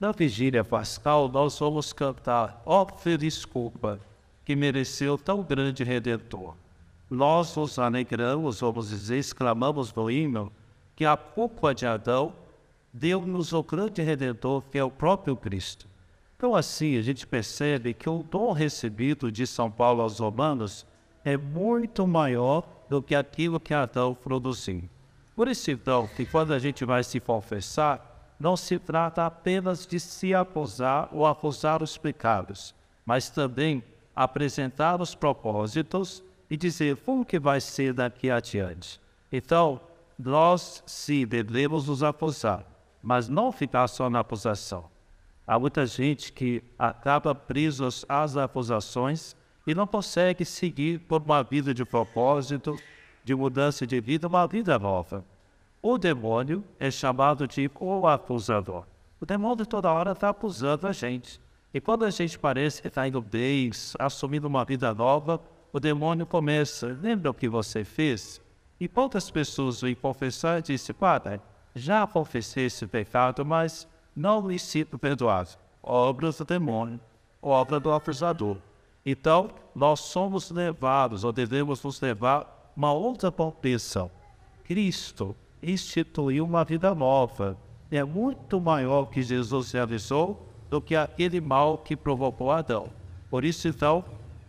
Na vigília pascal, nós vamos cantar Ó feliz culpa, que mereceu tão grande Redentor. Nós nos alegramos, vamos dizer, exclamamos no hino, que a culpa de Adão deu-nos o grande Redentor, que é o próprio Cristo. Então, assim, a gente percebe que o dom recebido de São Paulo aos Romanos é muito maior do que aquilo que Adão produziu. Por isso, então, que quando a gente vai se confessar, não se trata apenas de se acusar ou acusar os pecados, mas também apresentar os propósitos e dizer como que vai ser daqui adiante. Então, nós sim devemos nos acusar, mas não ficar só na acusação. Há muita gente que acaba preso às acusações e não consegue seguir por uma vida de propósito, de mudança de vida, uma vida nova. O demônio é chamado de o acusador. O demônio toda hora está acusando a gente. E quando a gente parece que está indo bem, assumindo uma vida nova, o demônio começa. Lembra o que você fez? E quantas pessoas vêm confessar e dizem, Padre, já confessei esse pecado, mas não me sinto perdoado. Obra do demônio, obra do acusador. Então, nós somos levados, ou devemos nos levar, uma outra compreensão. Cristo instituiu uma vida nova. É muito maior que Jesus realizou do que aquele mal que provocou Adão. Por isso, então,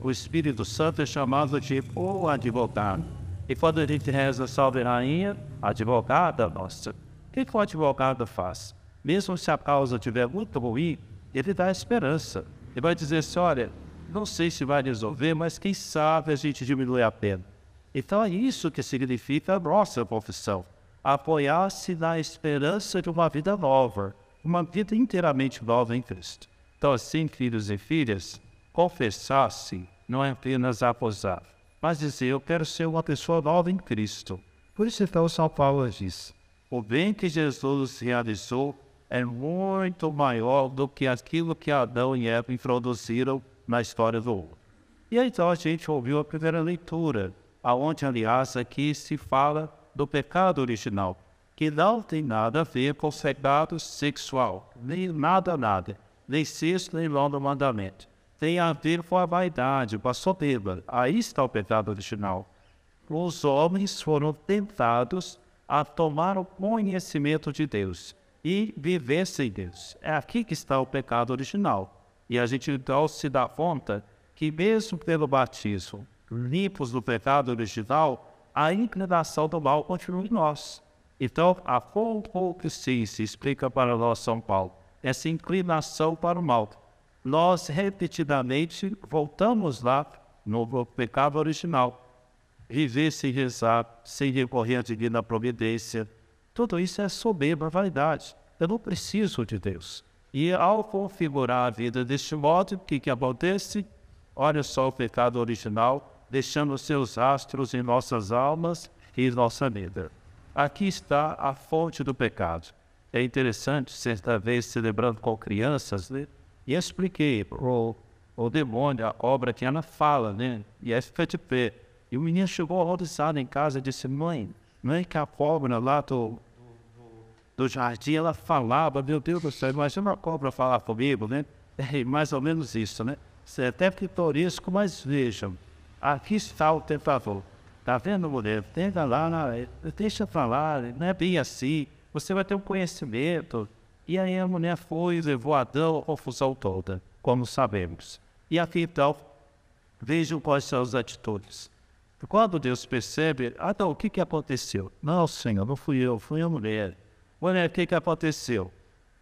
o Espírito Santo é chamado de o advogado. E quando a gente reza Salve Rainha, advogada nossa, o que, que o advogado faz? mesmo se a causa estiver muito ruim, ele dá esperança. Ele vai dizer assim: olha, não sei se vai resolver, mas quem sabe a gente diminui a pena. Então é isso que significa a nossa confissão: apoiar-se na esperança de uma vida nova, uma vida inteiramente nova em Cristo. Então, assim, filhos e filhas, confessar-se não é apenas acusar, mas dizer: eu quero ser uma pessoa nova em Cristo. Por isso, então, São Paulo diz: o bem que Jesus realizou é muito maior do que aquilo que Adão e Eva introduziram na história do mundo. E então a gente ouviu a primeira leitura, aonde, aliás, aqui se fala do pecado original, que não tem nada a ver com pecado sexual, nem nada, nada, nem sexto, nem nono mandamento. Tem a ver com a vaidade, com a soberba. Aí está o pecado original. Os homens foram tentados a tomar o conhecimento de Deus e viver sem Deus. É aqui que está o pecado original. E a gente então se dá conta que, mesmo pelo batismo, limpos do pecado original, a inclinação do mal continua em nós. Então, a concupiscência explica para nós São Paulo essa inclinação para o mal. Nós repetidamente voltamos lá no pecado original. Viver sem rezar, sem recorrer à divina providência, tudo isso é soberba, vaidade. Eu não preciso de Deus. E ao configurar a vida deste modo, o que, que acontece? Olha só o pecado original, deixando seus astros em nossas almas e em nossa vida. Aqui está a fonte do pecado. É interessante, certa vez celebrando com crianças, né? e expliquei o, o demônio, a obra que ela fala, né? E é fica de pé. E o menino chegou horrorizado em casa e disse: Mãe, não é que a cobra lá do, do jardim, ela falava, meu Deus do céu, imagina uma cobra falar comigo, né? É mais ou menos isso, né? Isso é até pitoresco, mas vejam, aqui está o tentador. Tá vendo, mulher? Tenta lá, deixa falar, não é bem assim. Você vai ter um conhecimento. E aí a mulher foi e levou Adão à confusão toda, como sabemos. E aqui então, vejam quais são as atitudes. Quando Deus percebe, Adão, o que, que aconteceu? Não, Senhor, não fui eu, fui a mulher. Olha, o que, que aconteceu?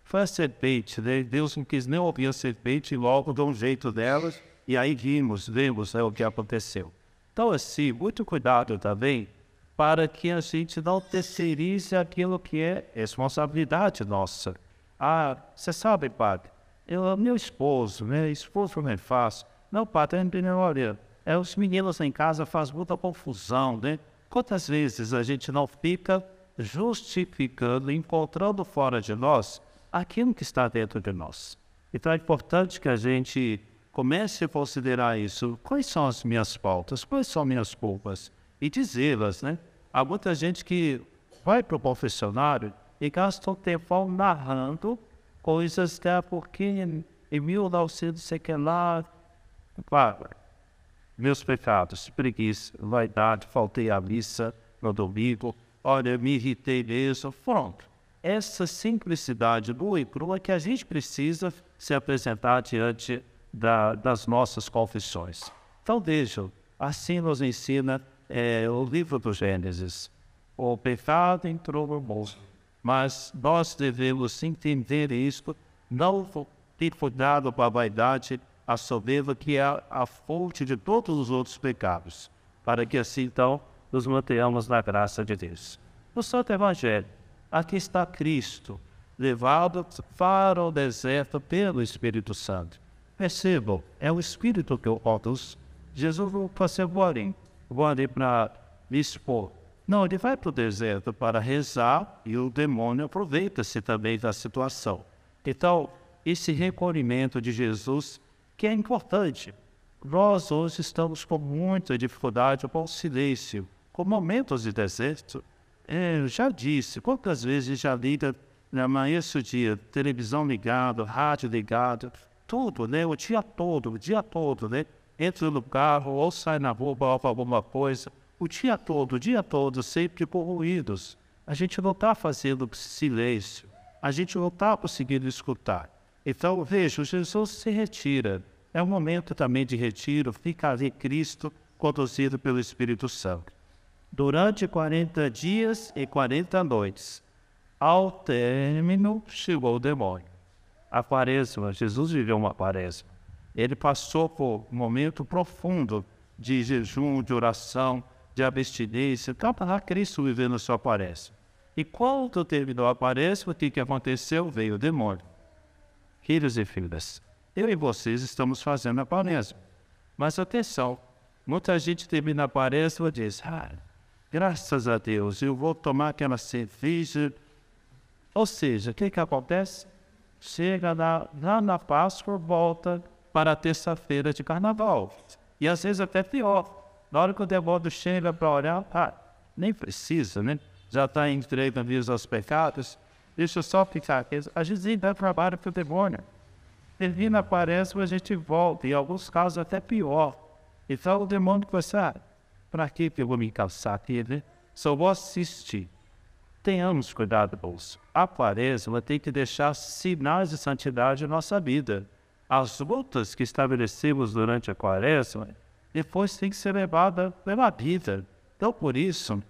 Foi a serpente, né? Deus não quis nem ouvir a serpente e logo deu um jeito delas, e aí vimos, vemos né, o que aconteceu. Então, assim, muito cuidado também para que a gente não terceirize aquilo que é responsabilidade nossa. Ah, você sabe, padre, eu, meu esposo, meu esposo não é fácil. Não, padre, olha, é, os meninos em casa fazem muita confusão, né? Quantas vezes a gente não fica justificando, encontrando fora de nós aquilo que está dentro de nós. Então é importante que a gente comece a considerar isso. Quais são as minhas pautas? Quais são minhas culpas? E dizê-las, né? Há muita gente que vai para o confessionário e gasta um tempo narrando coisas ah, porque em, em 1900 sei que lá, claro, meus pecados, preguiça, vaidade, faltei à missa no domingo, olha, me irritei mesmo, pronto. Essa simplicidade nua e crua que a gente precisa se apresentar diante da, das nossas confissões. Então vejam, assim nos ensina é, o livro do Gênesis. O pecado entrou no mundo, mas nós devemos entender isso, não ter cuidado com a vaidade, a soberba, que é a, a fonte de todos os outros pecados, para que assim então nos mantenhamos na graça de Deus. No Santo Evangelho, aqui está Cristo, levado para o deserto pelo Espírito Santo. Percebam, é o Espírito que o conduz. Jesus não fazer vou ali para me expor. Não, ele vai para o deserto para rezar e o demônio aproveita-se também da situação. Então, esse recolhimento de Jesus, que é importante. Nós hoje estamos com muita dificuldade com o silêncio, com momentos de deserto. É, eu já disse, quantas vezes já lida na manhã esse dia, televisão ligada, rádio ligado, tudo, né? O dia todo, o dia todo, né? Entra no carro ou sai na rua para alguma coisa. O dia todo, o dia todo, sempre com ruídos. A gente não está fazendo silêncio. A gente não está conseguindo escutar. Então, veja, Jesus se retira. É um momento também de retiro, fica ali Cristo conduzido pelo Espírito Santo. Durante 40 dias e 40 noites, ao término, chegou o demônio. A quaresma, Jesus viveu uma quaresma. Ele passou por um momento profundo de jejum, de oração, de abstinência. Então, para Cristo vivendo a sua quaresma. E quando terminou a quaresma, o que, que aconteceu? Veio o demônio. Filhos e filhas, eu e vocês estamos fazendo a quaresma. Mas atenção, muita gente termina a quaresma e diz, ah, graças a Deus, eu vou tomar aquela cerveja. Ou seja, o que, que acontece? Chega lá, lá na Páscoa, volta para a terça-feira de carnaval. E às vezes até pior. Na hora que o demônio chega para olhar, ah, nem precisa, né? Já está entregue mesmo aos pecados. Deixa eu só ficar aqui. A gente ainda trabalha para o demônio. Termina a quaresma, a gente volta. Em alguns casos até pior. Então o demônio pensa, ah, para que eu vou me calçar aqui, né? Só vou assistir tenhamos cuidado isso. A quaresma tem que deixar sinais de santidade na nossa vida. As lutas que estabelecemos durante a quaresma, depois tem que ser levada pela vida. Então, por isso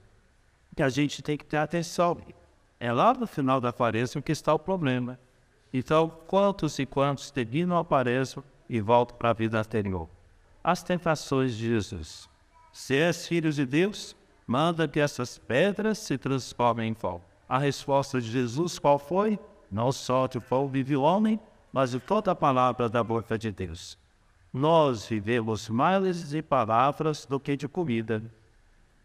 que a gente tem que ter atenção. É lá no final da quaresma que está o problema. Então, quantos e quantos terminam a quaresma e voltam para a vida anterior? As tentações de Jesus. Se és filho de Deus, manda que essas pedras se transformem em pão. A resposta de Jesus qual foi? Não só de pão vive o homem, mas de toda a palavra da boca de Deus. Nós vivemos mais de palavras do que de comida.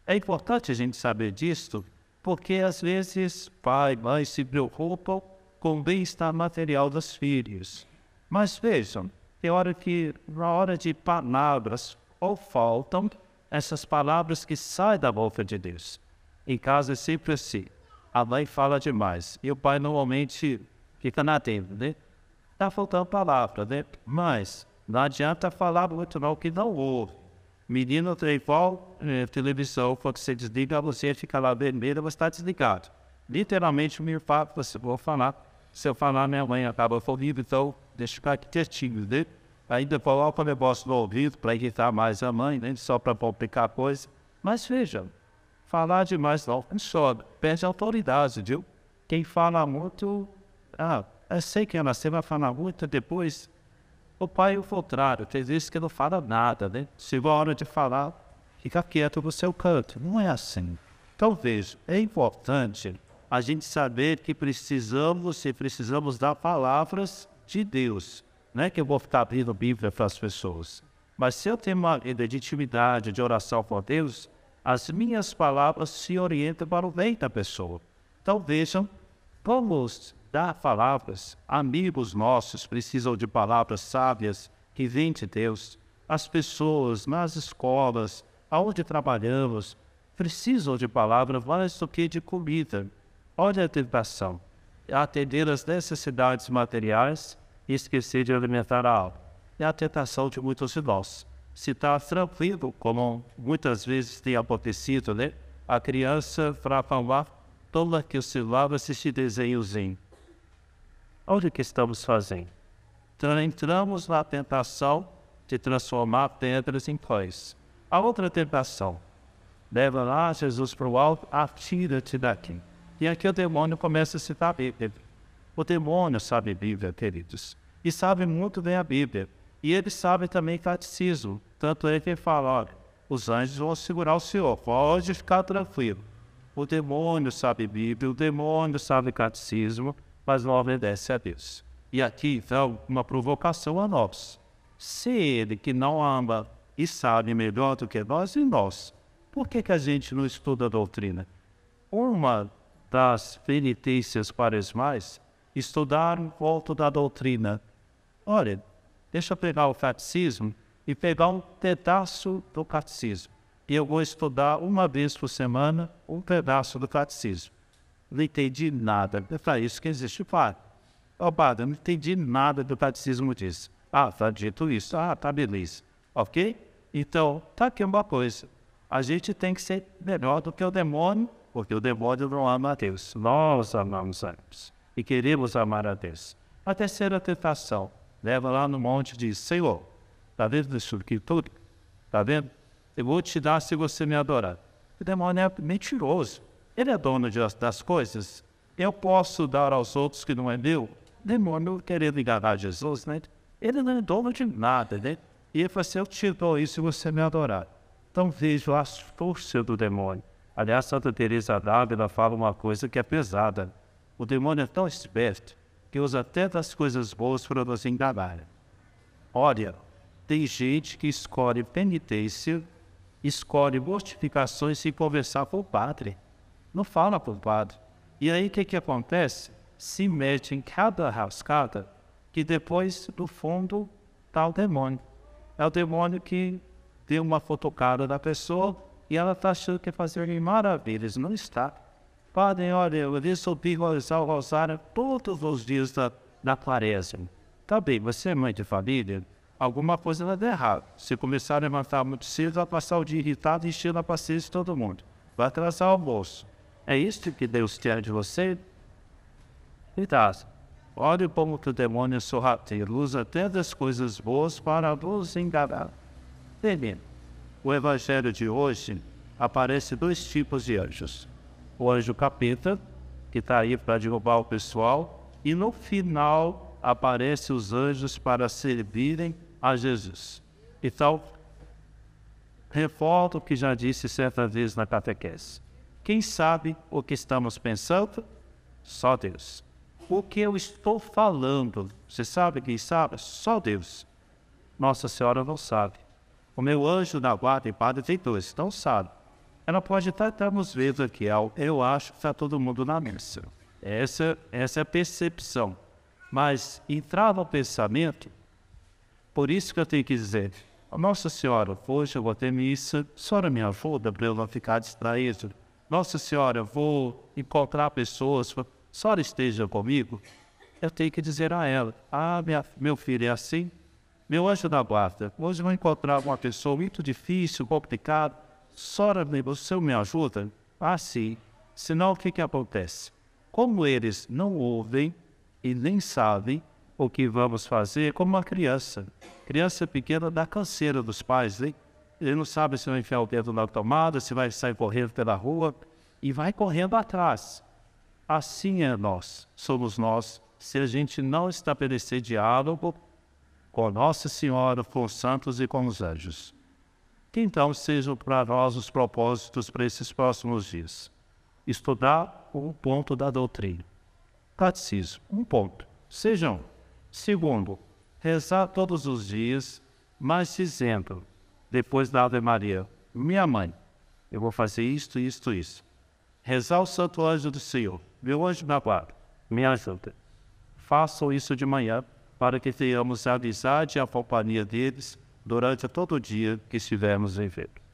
É importante a gente saber disto, porque às vezes pai e mãe se preocupam com o bem-estar material dos filhos. Mas vejam, tem hora que, na hora de palavras, ou faltam essas palavras que saem da boca de Deus. Em casa é sempre assim. A mãe fala demais e o pai normalmente fica na tenda, né? Tá faltando palavra, né? Mas não adianta falar muito não que não ouve. Menino tem igual é, televisão, quando você desliga, você fica lá vermelho, você está desligado. Literalmente, o meu papo, você vou falar. Se eu falar, minha mãe acaba ouvindo, então deixa eu ficar aqui quietinho, né? Ainda coloca o negócio no ouvido para irritar mais a mãe, né? só para complicar a coisa. Mas veja, falar demais não funciona, perde autoridade, viu? Quem fala muito, ah, eu sei que ela vai falar muito depois. O pai é o contrário, tem vezes que não fala nada, né? Chegou a hora de falar, fica quieto no seu canto. Não é assim. Então veja, é importante a gente saber que precisamos e precisamos dar palavras de Deus não é que eu vou ficar abrindo Bíblia para as pessoas. Mas se eu tenho uma vida de intimidade, de oração com Deus, as minhas palavras se orientam para o bem da pessoa. Então vejam, vamos dar palavras. Amigos nossos precisam de palavras sábias que vêm de Deus. As pessoas nas escolas, aonde trabalhamos, precisam de palavras mais do que de comida. Olha a tentação. atender às necessidades materiais e esquecer de alimentar a alma. É a tentação de muitos de nós. Se está tranquilo, como muitas vezes tem acontecido, né? A criança, para falar, toma aqui o celular, assistir desenhozinho. Olha o que estamos fazendo. Então, entramos na tentação de transformar pedras em pães. A outra tentação, leva lá Jesus para o alto, atira-te daqui. E aqui o demônio começa a citar a Bíblia. O demônio sabe Bíblia, queridos. E sabe muito bem a Bíblia. E ele sabe também catecismo. Tanto é que ele fala, olha, os anjos vão segurar o Senhor, pode ficar tranquilo. O demônio sabe Bíblia, o demônio sabe catecismo, mas não obedece a Deus. E aqui, então, uma provocação a nós. Se ele que não ama e sabe melhor do que nós e nós, por que, que a gente não estuda a doutrina? Uma das penitências quaresmais, estudar em volta da doutrina. Olha, deixa eu pegar o catecismo e pegar um pedaço do catecismo. E eu vou estudar uma vez por semana um pedaço do catecismo. Não entendi nada. É para isso que existe o padre. Ó, padre, não entendi nada do catecismo disso. Ah, tá dito isso. Ah, tá beleza. Ok? Então, tá aqui uma coisa. A gente tem que ser melhor do que o demônio porque o demônio não ama a Deus. Nós amamos a Deus e queremos amar a Deus. A terceira tentação leva lá no monte e diz: Senhor, está vendo isso aqui tudo? Está vendo? Eu vou te dar se você me adorar. O demônio é mentiroso. Ele é dono de, das coisas. Eu posso dar aos outros que não é meu. O demônio querendo enganar Jesus, né? Ele não é dono de nada, né? E ele falou assim: Eu te dou isso se você me adorar. Então vejo a astúcia do demônio. Aliás, Santa Teresa d'Ávila fala uma coisa que é pesada. O demônio é tão esperto que usa até das coisas boas para nos enganar. Olha, tem gente que escolhe penitência, escolhe mortificações sem conversar com o padre. Não fala com o padre. E aí o que, que acontece? Se mete em cada rascada que depois, no fundo, está o demônio. É o demônio que deu uma fotocada da pessoa e ela está achando que é fazer maravilhas. Não está. Padre, olha, eu resolvi rezar o rosário todos os dias da, da quaresma. Tá bem, você é mãe de família? Alguma coisa vai dar errado. Se começar a levantar muito cedo, vai passar o dia irritado enchendo a paciência de todo mundo. Vai atrasar o almoço. É isso que Deus quer de você? Cuidado. Olha como que o demônio é sorrateiro. Usa até das coisas boas para nos enganar. Termina o evangelho de hoje aparece dois tipos de anjos. O anjo capeta, que está aí para derrubar o pessoal, e no final aparecem os anjos para servirem a Jesus. Então, reforço o que já disse certa vez na catequese. Quem sabe o que estamos pensando? Só Deus. O que eu estou falando, você sabe quem sabe? Só Deus. Nossa Senhora não sabe. O meu anjo da guarda e padre tem dois, então sabe. Ela pode estar, estamos vendo aqui, eu acho que está todo mundo na missa. Essa, essa é a percepção. Mas entrar no pensamento, por isso que eu tenho que dizer, Nossa Senhora, hoje eu vou ter missa, a senhora me ajuda para eu não ficar distraído? Nossa Senhora, vou encontrar pessoas, a senhora esteja comigo? Eu tenho que dizer a ela, ah, minha, meu filho, é assim? Meu anjo da guarda, hoje vou encontrar uma pessoa muito difícil, complicada. Sora, você me ajuda? Ah, sim. Senão, o que, que acontece? Como eles não ouvem e nem sabem o que vamos fazer, como uma criança. Criança pequena dá canseira dos pais, hein? Ele não sabe se vai enfiar o dedo na tomada, se vai sair correndo pela rua e vai correndo atrás. Assim é nós, somos nós, se a gente não estabelecer diálogo com Nossa Senhora, com os santos e com os anjos. Que então sejam para nós os propósitos para esses próximos dias. Estudar um ponto da doutrina. Catecismo, um ponto. Sejam. Segundo, rezar todos os dias, mas dizendo, depois da Ave Maria, minha mãe, eu vou fazer isto, isto, isso. Rezar o Santo Anjo do Senhor, meu anjo da guarda, me ajuda. Façam isso de manhã para que tenhamos a amizade e a companhia deles durante todo o dia que estivermos vivendo.